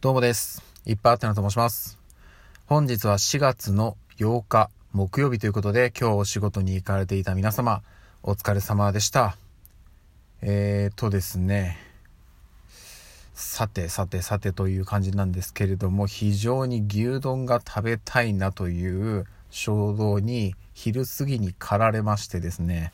どうもです。いっぱいあってなと申します。本日は4月の8日木曜日ということで、今日お仕事に行かれていた皆様、お疲れ様でした。えーとですね、さてさてさてという感じなんですけれども、非常に牛丼が食べたいなという衝動に昼過ぎに駆られましてですね、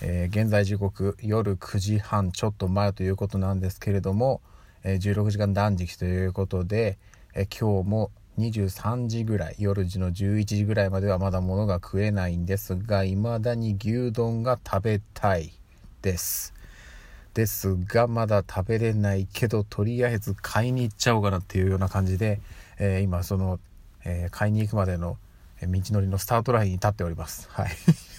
えー現在時刻夜9時半ちょっと前ということなんですけれども、え16時間断食ということで、え今日も23時ぐらい夜時の11時ぐらいまではまだ物が食えないんですが未だに牛丼が食べたいです。ですがまだ食べれないけどとりあえず買いに行っちゃおうかなっていうような感じで、えー今その、えー買いに行くまでの道のりのスタートラインに立っております。はい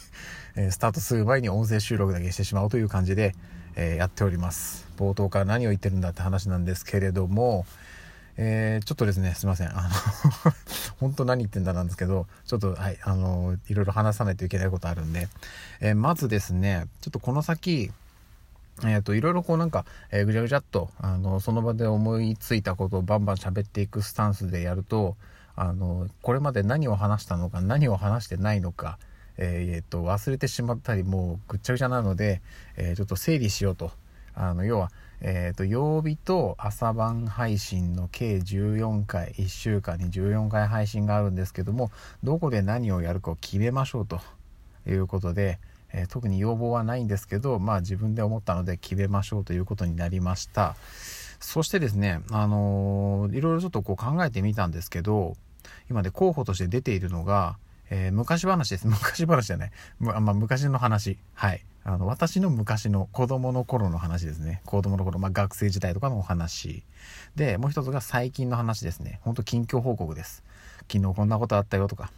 えースタートする前に音声収録だけしてしまおうという感じで、えーやっております。冒頭から何を言ってるんだって話なんですけれども、えーちょっとですねすいません。あの 本当何言ってんだなんですけどちょっとはいあのいろいろ話さないといけないことあるんで、えーまずですねちょっとこの先えー、といろいろこうなんか、えーぐちゃぐちゃっとあのその場で思いついたことをバンバン喋っていくスタンスでやるとあのこれまで何を話したのか何を話してないのか、えー、と忘れてしまったりもうぐっちゃぐちゃなので、えーちょっと整理しようと。あの要は、えー、と曜日と朝晩配信の計14回1週間に14回配信があるんですけどもどこで何をやるかを決めましょうと。いうことで、えー特に要望はないんですけどまあ自分で思ったので決めましょうということになりました。そしてですねあのーいろいろちょっとこう考えてみたんですけど今で候補として出ているのが、えー昔話です。昔話じゃない、むまあ、昔の話。はい。あの私の昔の子供の頃の話ですね。子供の頃、まあ、学生時代とかのお話。でもう一つが最近の話ですね。ほんと近況報告です。昨日こんなことあったよとか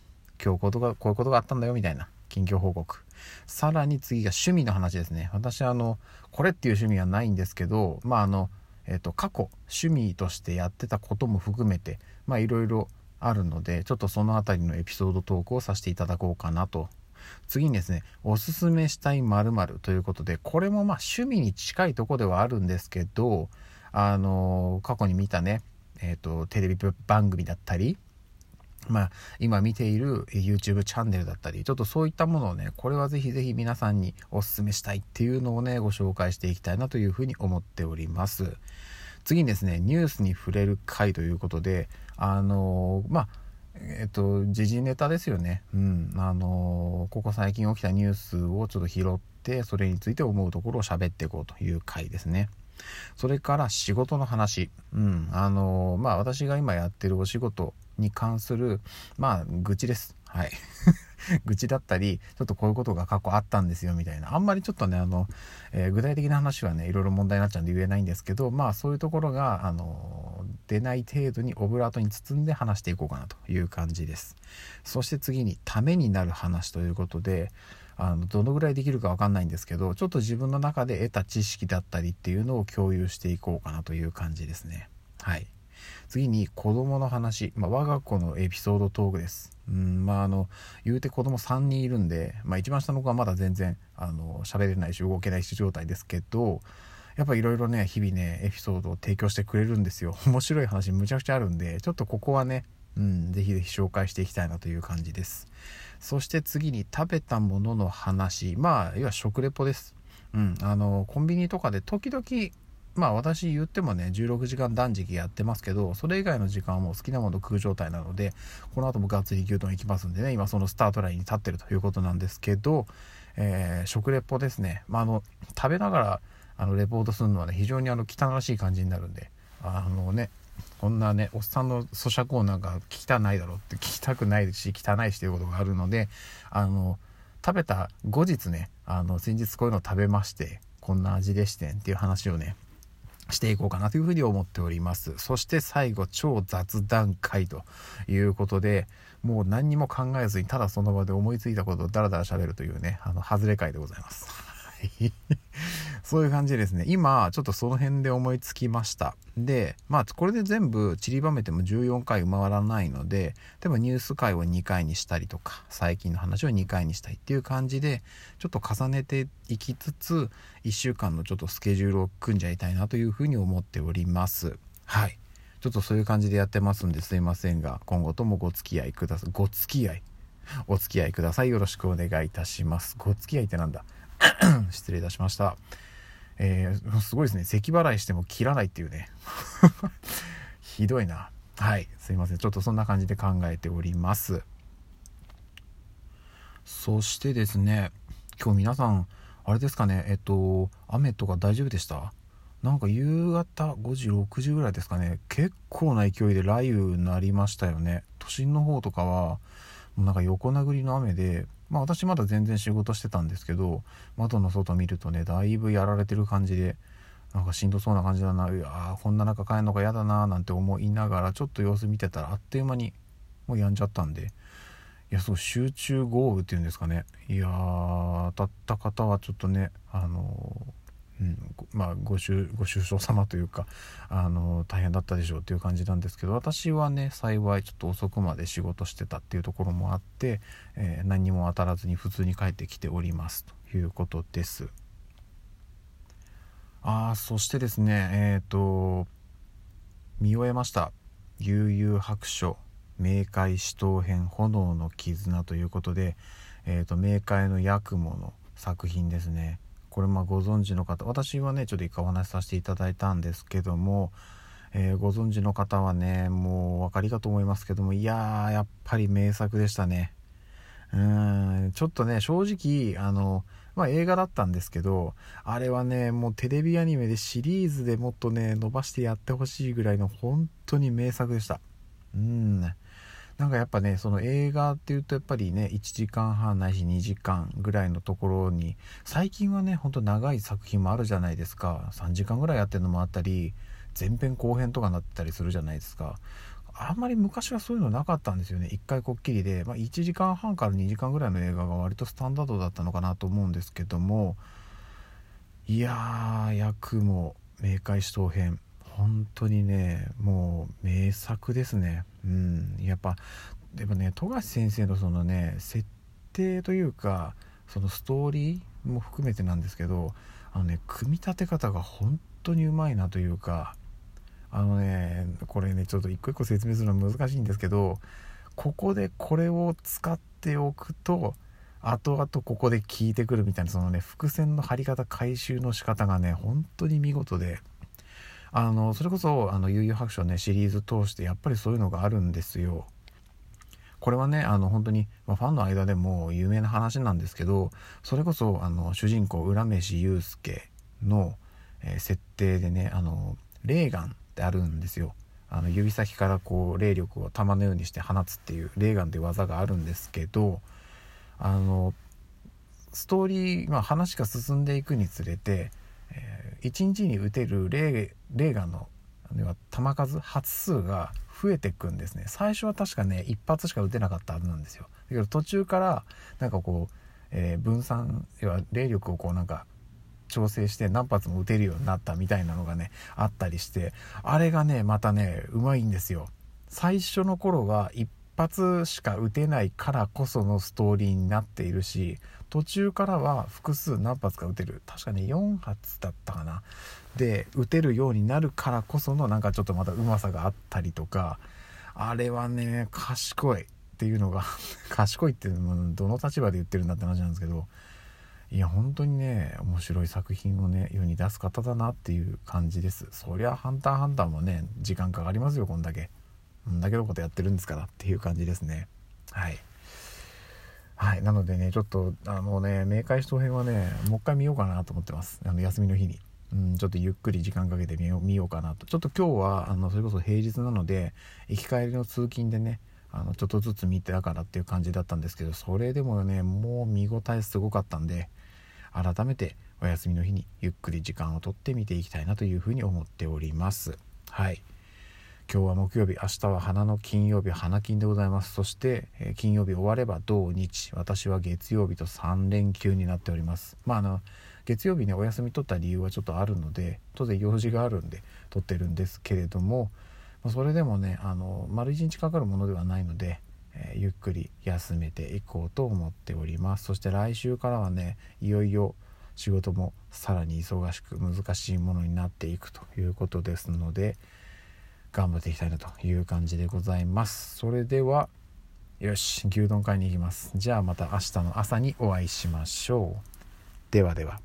今日ことがこういうことがあったんだよみたいな近況報告。さらに次が趣味の話ですね。私あのこれっていう趣味はないんですけどまああのえっ、と過去趣味としてやってたことも含めてまあいろいろあるのでちょっとそのあたりのエピソードトークをさせていただこうかなと。次にですねおすすめしたい〇〇ということでこれもまあ趣味に近いとこではあるんですけどあの過去に見たねえっ、とテレビ番組だったりまあ、今見ている YouTube チャンネルだったりちょっとそういったものをねこれはぜひぜひ皆さんにおすすめしたいっていうのをねご紹介していきたいなというふうに思っております。次にですねニュースに触れる回ということであのまあえっと時事ネタですよねうんあのここ最近起きたニュースをちょっと拾ってそれについて思うところを喋っていこうという回ですねそれから仕事の話。うん。あのまあ私が今やってるお仕事に関する、まあ愚痴です。はい。愚痴だったり、ちょっとこういうことが過去あったんですよみたいな。あんまりちょっとね、あの、えー具体的な話はね、いろいろ問題になっちゃうんで言えないんですけど、まあそういうところが、あの、出ない程度にオブラートに包んで話していこうかなという感じです。そして次に、ためになる話ということで、あのどのぐらいできるかわかんないんですけどちょっと自分の中で得た知識だったりっていうのを共有していこうかなという感じですねはい次に子供の話、まあ、我が子のエピソードトークですうんまああの言うて子供3人いるんで、まあ、一番下の子はまだ全然あの喋れないし動けないし状態ですけどやっぱいろいろね日々ねエピソードを提供してくれるんですよ 面白い話むちゃくちゃあるんでちょっとここはねうん、ぜひぜひ紹介していきたいなという感じです。そして次に食べたものの話。まあ、要は食レポです。うん、あの、コンビニとかで時々、まあ私言ってもね、16時間断食やってますけど、それ以外の時間はもう好きなもの食う状態なので、この後もがっつり牛丼行きますんでね、今そのスタートラインに立ってるということなんですけど、えー食レポですね。まああの、食べながら、あの、レポートするのはね、非常にあの、汚らしい感じになるんで、あのね、こんなねおっさんの咀嚼音なんか聞きたないだろうって聞きたくないし汚いしということがあるのであの食べた後日ねあの先日こういうの食べましてこんな味でしてんっていう話をねしていこうかなというふうに思っております。そして最後超雑談会ということでもう何にも考えずにただその場で思いついたことをダラダラ喋るというねあの外れ会でございます。そういう感じですね今ちょっとその辺で思いつきましたでまあこれで全部散りばめても14回回らないので例えばニュース回を2回にしたりとか最近の話を2回にしたいっていう感じでちょっと重ねていきつつ1週間のちょっとスケジュールを組んじゃいたいなというふうに思っておりますはいちょっとそういう感じでやってますんですいませんが、今後ともご付き合いください。ご付き合い。お付き合いください。よろしくお願いいたします。ご付き合いってなんだ？失礼いたしました。えー、すごいですね。咳払いしても切らないっていうね。ひどいな。はい。すいません。ちょっとそんな感じで考えております。そしてですね、今日皆さん、あれですかね、えっと、雨とか大丈夫でした？なんか夕方5時6時ぐらいですかね結構な勢いで雷雨になりましたよね都心の方とかはもうなんか横殴りの雨でまあ私まだ全然仕事してたんですけど窓の外見るとねだいぶやられてる感じでなんかしんどそうな感じだなうわこんな中帰るのが嫌だななんて思いながらちょっと様子見てたらあっという間にもうやんじゃったんでいやそう集中豪雨っていうんですかね。いやー当たった方はちょっとねあのーうん、まあご愁ご愁傷様というかあの大変だったでしょうっていう感じなんですけど私はね幸いちょっと遅くまで仕事してたっていうところもあって、えー、何も当たらずに普通に帰ってきておりますということです。あそしてですねえっ、ー、と見終えました「悠々白書。冥界死闘編炎の絆」ということで、えーと、と冥界の八雲の作品ですね。これまご存知の方私はねちょっと一回お話しさせていただいたんですけども、えー、ご存知の方はねもうお分かりかと思いますけどもいやーやっぱり名作でしたね。うんちょっとね正直あのまあ映画だったんですけどあれはねもうテレビアニメでシリーズでもっとね伸ばしてやってほしいぐらいの本当に名作でした。うん。なんかやっぱねその映画っていうとやっぱりね1時間半ないし2時間ぐらいのところに最近はねほんと長い作品もあるじゃないですか。3時間ぐらいやってるのもあったり前編後編とかなってたりするじゃないですか。あんまり昔はそういうのなかったんですよね。1回こっきりで、まあ、1時間半から2時間ぐらいの映画が割とスタンダードだったのかなと思うんですけども。いやー役も冥界死闘編本当にねもう名作ですね。うん。やっぱでもね富樫先生のそのね設定というかそのストーリーも含めてなんですけどあのね組み立て方が本当にうまいなというかあのねこれねちょっと一個一個説明するのは難しいんですけどここでこれを使っておくと後々ここで効いてくるみたいなそのね伏線の張り方回収の仕方がね本当に見事で。あのそれこそ「あの悠々白書ね」シリーズ通してやっぱりそういうのがあるんですよ。これはねあの本当に、まあ、ファンの間でも有名な話なんですけどそれこそあの主人公浦飯祐介の、えー、設定でねあのレーガンってあるんですよ。あの指先からこう霊力を玉のようにして放つっていうレーガンって技があるんですけどあのストーリー、まあ、話が進んでいくにつれてえー、1日に打てるレーガンの弾数発数が増えていくんですね。最初は確かね一発しか打てなかったはずなんですよ。だけど途中からなんかこう、えー、分散要は霊力をこうなんか調整して何発も打てるようになったみたいなのがねあったりしてあれがねまたねうまいんですよ。最初の頃は一発しか打てないからこそのストーリーになっているし途中からは複数何発か打てる。確かに4発だったかな。で打てるようになるからこそのなんかちょっとまたうまさがあったりとか。あれはね賢い。っていうのが 賢いっていうのどの立場で言ってるんだって話なんですけど。いや本当にね面白い作品をね世に出す方だなっていう感じです。そりゃ「ハンターハンター」もね時間かかりますよこんだけ。んだけのことやってるんですからっていう感じですねはいはい。なのでね、ちょっと、あのね、冥界使編はね、もう一回見ようかなと思ってます。あの、休みの日に。うん、ちょっとゆっくり時間かけてみよう見ようかなと。ちょっと今日は、あの、それこそ平日なので、行き帰りの通勤でね、あの、ちょっとずつ見てたからっていう感じだったんですけど、それでもね、もう見応えすごかったんで、改めてお休みの日にゆっくり時間をとって見ていきたいなというふうに思っております。はい。今日は木曜日明日は花の金曜日花金でございます。そして、えー、金曜日終われば土日私は月曜日と3連休になっております。まああの月曜日ねお休み取った理由はちょっとあるので当然用事があるんで取ってるんですけれどもそれでもねあの丸1日かかるものではないので、えー、ゆっくり休めていこうと思っております。そして来週からはねいよいよ仕事もさらに忙しく難しいものになっていくということですので頑張っていきたいなという感じでございます。それではよし牛丼買いに行きます。じゃあまた明日の朝にお会いしましょう。ではでは。